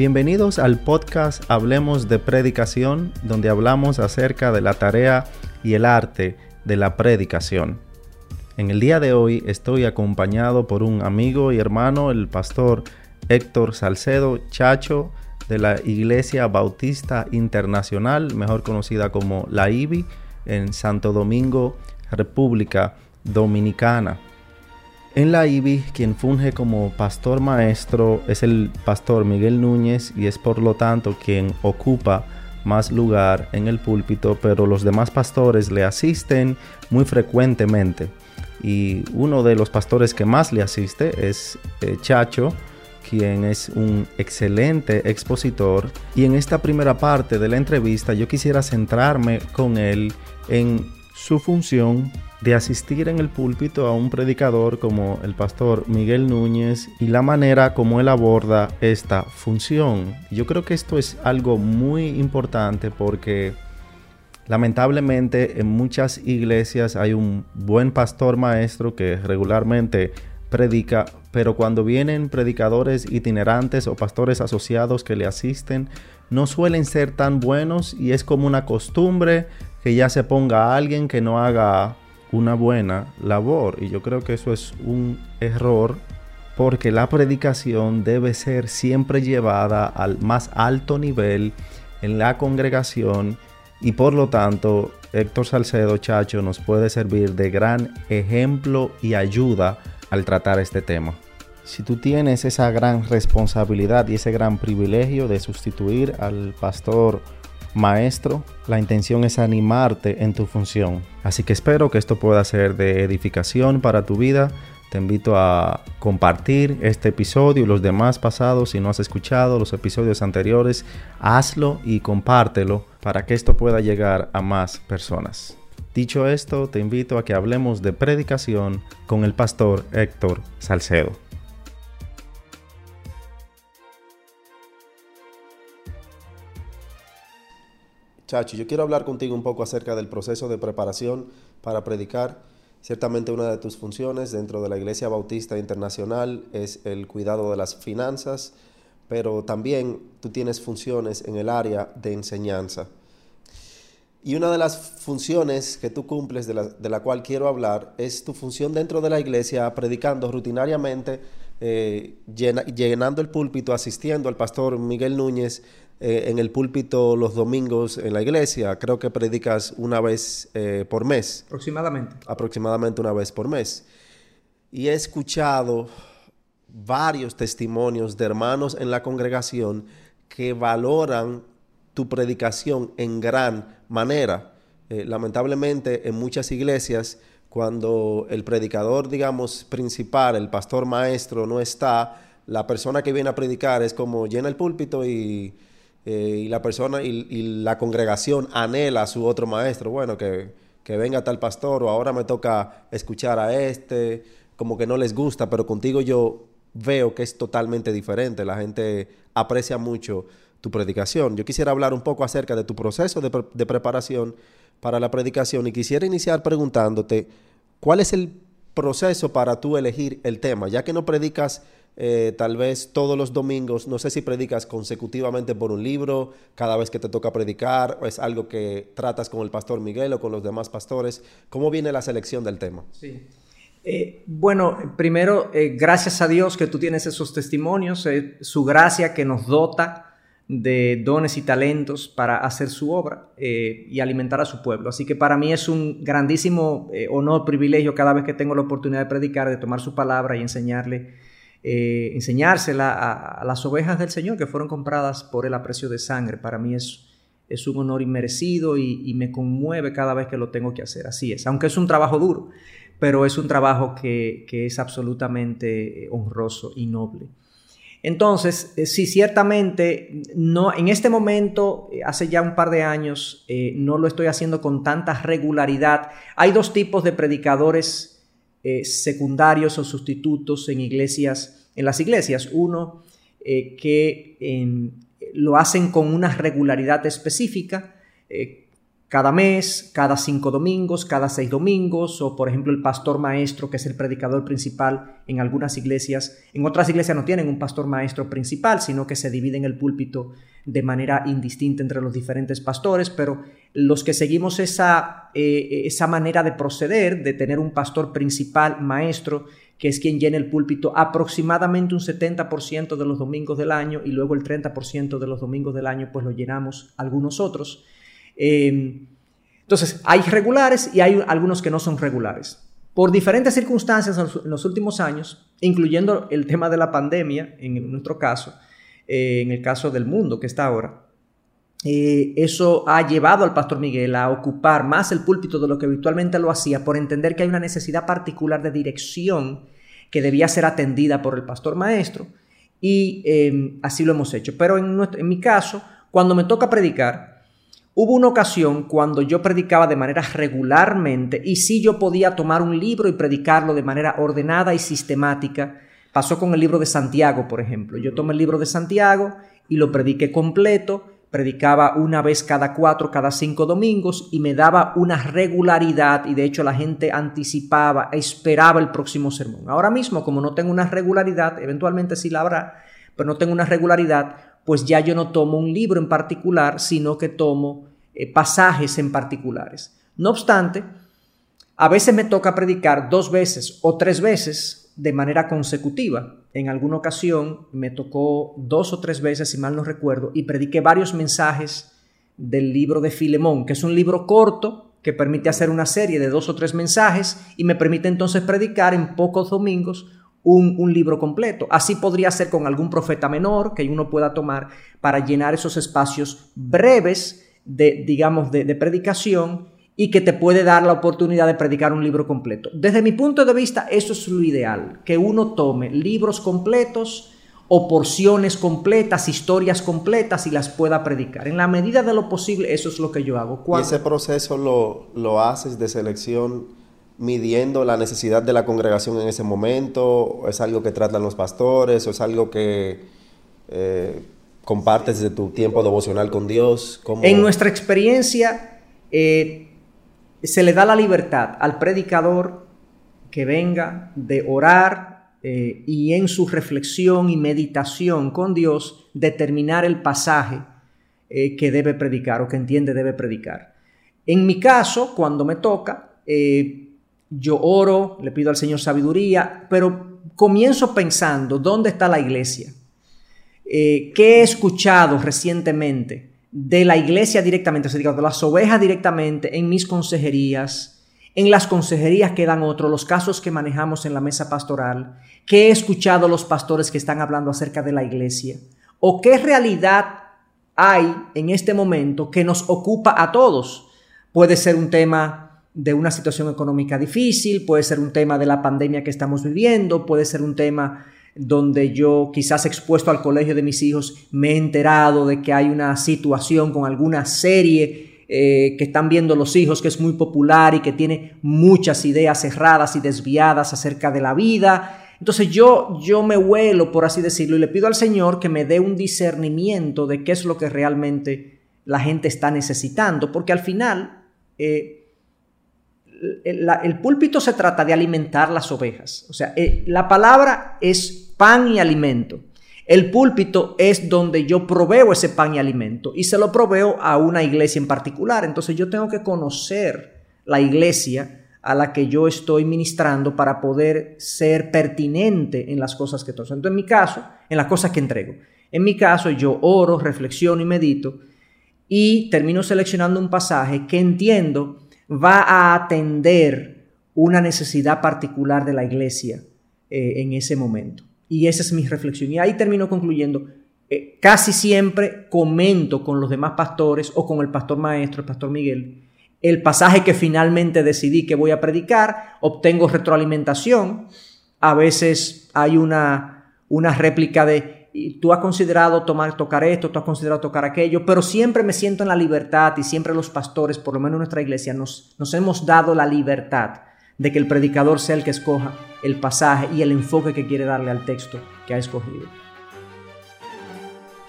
Bienvenidos al podcast Hablemos de Predicación, donde hablamos acerca de la tarea y el arte de la predicación. En el día de hoy estoy acompañado por un amigo y hermano, el pastor Héctor Salcedo Chacho, de la Iglesia Bautista Internacional, mejor conocida como la IBI, en Santo Domingo, República Dominicana. En la IBI, quien funge como pastor maestro es el pastor Miguel Núñez y es por lo tanto quien ocupa más lugar en el púlpito, pero los demás pastores le asisten muy frecuentemente. Y uno de los pastores que más le asiste es eh, Chacho, quien es un excelente expositor. Y en esta primera parte de la entrevista yo quisiera centrarme con él en su función de asistir en el púlpito a un predicador como el pastor Miguel Núñez y la manera como él aborda esta función. Yo creo que esto es algo muy importante porque lamentablemente en muchas iglesias hay un buen pastor maestro que regularmente predica, pero cuando vienen predicadores itinerantes o pastores asociados que le asisten, no suelen ser tan buenos y es como una costumbre que ya se ponga alguien que no haga una buena labor. Y yo creo que eso es un error porque la predicación debe ser siempre llevada al más alto nivel en la congregación y por lo tanto Héctor Salcedo Chacho nos puede servir de gran ejemplo y ayuda al tratar este tema. Si tú tienes esa gran responsabilidad y ese gran privilegio de sustituir al pastor maestro, la intención es animarte en tu función. Así que espero que esto pueda ser de edificación para tu vida. Te invito a compartir este episodio y los demás pasados. Si no has escuchado los episodios anteriores, hazlo y compártelo para que esto pueda llegar a más personas. Dicho esto, te invito a que hablemos de predicación con el pastor Héctor Salcedo. Chacho, yo quiero hablar contigo un poco acerca del proceso de preparación para predicar. Ciertamente una de tus funciones dentro de la Iglesia Bautista Internacional es el cuidado de las finanzas, pero también tú tienes funciones en el área de enseñanza. Y una de las funciones que tú cumples, de la, cual quiero hablar, es tu función dentro de la iglesia, predicando rutinariamente, eh, llenando el púlpito, asistiendo al pastor Miguel Núñez eh, en el púlpito los domingos en la iglesia. Creo que predicas una vez eh, por mes. Aproximadamente. Aproximadamente una vez por mes. Y he escuchado varios testimonios de hermanos en la congregación que valoran tu predicación en gran manera. Eh, lamentablemente en muchas iglesias, cuando el predicador, digamos, principal, el pastor maestro no está, la persona que viene a predicar es como llena el púlpito y eh, y la persona y, la congregación anhela a su otro maestro, bueno, que, que venga tal pastor o ahora me toca escuchar a este, como que no les gusta, pero contigo yo veo que es totalmente diferente, la gente aprecia mucho tu predicación. Yo quisiera hablar un poco acerca de tu proceso de, de preparación para la predicación y quisiera iniciar preguntándote, ¿cuál es el proceso para tú elegir el tema? Ya que no predicas eh, tal vez todos los domingos, no sé si predicas consecutivamente por un libro, cada vez que te toca predicar, o es algo que tratas con el pastor Miguel o con los demás pastores. ¿Cómo viene la selección del tema? Sí. Eh, bueno, primero, eh, gracias a Dios que tú tienes esos testimonios, su gracia que nos dota de dones y talentos para hacer su obra y alimentar a su pueblo. Así que para mí es un grandísimo honor, privilegio cada vez que tengo la oportunidad de predicar, de tomar su palabra y enseñarle eh, enseñársela a, las ovejas del Señor que fueron compradas por el aprecio de sangre. Para mí es, es un honor inmerecido y, y, me conmueve cada vez que lo tengo que hacer. Así es, aunque es un trabajo duro, pero es un trabajo que, que es absolutamente honroso y noble. Entonces, eh, sí, ciertamente, no, en este momento, eh, hace ya un par de años, no lo estoy haciendo con tanta regularidad. Hay dos tipos de predicadores eh, secundarios o sustitutos en iglesias, en las iglesias. Uno, eh, que lo hacen con una regularidad específica, eh, cada mes, cada cinco domingos, cada seis domingos, o por ejemplo el pastor maestro, que es el predicador principal en algunas iglesias. En otras iglesias no tienen un pastor maestro principal, sino que se dividen el púlpito de manera indistinta entre los diferentes pastores, pero los que seguimos esa, eh, esa manera de proceder, de tener un pastor principal maestro, que es quien llena el púlpito aproximadamente un 70% de los domingos del año y luego el 30% de los domingos del año pues lo llenamos algunos otros. Em, entonces, hay regulares y hay algunos que no son regulares. Por diferentes circunstancias en los últimos años, incluyendo el tema de la pandemia, en nuestro caso, eh, en el caso del mundo que está ahora, eh, eso ha llevado al pastor Miguel a ocupar más el púlpito de lo que habitualmente lo hacía por entender que hay una necesidad particular de dirección que debía ser atendida por el pastor maestro y em, así lo hemos hecho. Pero en mi caso, cuando me toca predicar, Hubo una ocasión cuando yo predicaba de manera regularmente y sí yo podía tomar un libro y predicarlo de manera ordenada y sistemática. Pasó con el libro de Santiago, por ejemplo. Yo tomé el libro de Santiago y lo prediqué completo, predicaba una vez cada cuatro, cada cinco domingos y me daba una regularidad y de hecho la gente anticipaba, esperaba el próximo sermón. Ahora mismo, como no tengo una regularidad, eventualmente sí la habrá, pero no tengo una regularidad, pues ya yo no tomo un libro en particular, sino que tomo eh, pasajes en particulares. No obstante, a veces me toca predicar dos veces o tres veces de manera consecutiva. En alguna ocasión me tocó dos o tres veces, si mal no recuerdo, y prediqué varios mensajes del libro de Filemón, que es un libro corto que permite hacer una serie de dos o tres mensajes y me permite entonces predicar en pocos domingos un, libro completo. Así podría ser con algún profeta menor que uno pueda tomar para llenar esos espacios breves de, digamos, de, de predicación y que te puede dar la oportunidad de predicar un libro completo. Desde mi punto de vista, eso es lo ideal, que uno tome libros completos o porciones completas, historias completas y las pueda predicar. En la medida de lo posible, eso es lo que yo hago. ¿Y ese proceso lo, lo haces de selección? midiendo la necesidad de la congregación en ese momento? ¿O ¿Es algo que tratan los pastores? ¿O es algo que eh, compartes de tu tiempo devocional con Dios? En nuestra experiencia, eh, se le da la libertad al predicador que venga de orar eh, y en su reflexión y meditación con Dios determinar el pasaje que debe predicar o que entiende debe predicar. En mi caso, cuando me toca, yo oro, le pido al Señor sabiduría, pero comienzo pensando, ¿dónde está la iglesia? Eh, ¿Qué he escuchado recientemente de la iglesia directamente, o sea, de las ovejas directamente en mis consejerías, en las consejerías que dan otros, los casos que manejamos en la mesa pastoral? ¿Qué he escuchado los pastores que están hablando acerca de la iglesia? ¿O qué realidad hay en este momento que nos ocupa a todos? Puede ser un tema de una situación económica difícil, puede ser un tema de la pandemia que estamos viviendo, puede ser un tema donde yo quizás expuesto al colegio de mis hijos me he enterado de que hay una situación con alguna serie eh, que están viendo los hijos que es muy popular y que tiene muchas ideas cerradas y desviadas acerca de la vida. Entonces yo, yo me huelo, por así decirlo, y le pido al Señor que me dé un discernimiento de qué es lo que realmente la gente está necesitando, porque al final... Eh, el, púlpito se trata de alimentar las ovejas. O sea, eh, la palabra es pan y alimento. El púlpito es donde yo proveo ese pan y alimento y se lo proveo a una iglesia en particular. Entonces yo tengo que conocer la iglesia a la que yo estoy ministrando para poder ser pertinente en las cosas que toco. Entonces en mi caso, en las cosas que entrego. En mi caso yo oro, reflexiono y medito y termino seleccionando un pasaje que entiendo va a atender una necesidad particular de la iglesia eh, en ese momento. Y esa es mi reflexión. Y ahí termino concluyendo. Eh, casi siempre comento con los demás pastores o con el pastor maestro, el pastor Miguel, el pasaje que finalmente decidí que voy a predicar, obtengo retroalimentación, a veces hay una, una réplica de tú has considerado tomar, tocar esto, tú has considerado tocar aquello, pero siempre me siento en la libertad y siempre los pastores, por lo menos en nuestra iglesia, nos, nos hemos dado la libertad de que el predicador sea el que escoja el pasaje y el enfoque que quiere darle al texto que ha escogido.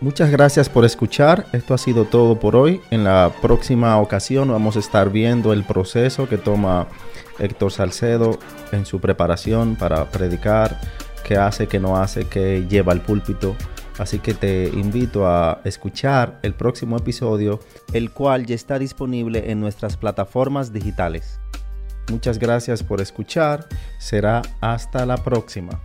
Muchas gracias por escuchar. Esto ha sido todo por hoy. En la próxima ocasión vamos a estar viendo el proceso que toma Héctor Salcedo en su preparación para predicar, qué hace, qué no hace, qué lleva al púlpito. Así que te invito a escuchar el próximo episodio, el cual ya está disponible en nuestras plataformas digitales. Muchas gracias por escuchar. Será hasta la próxima.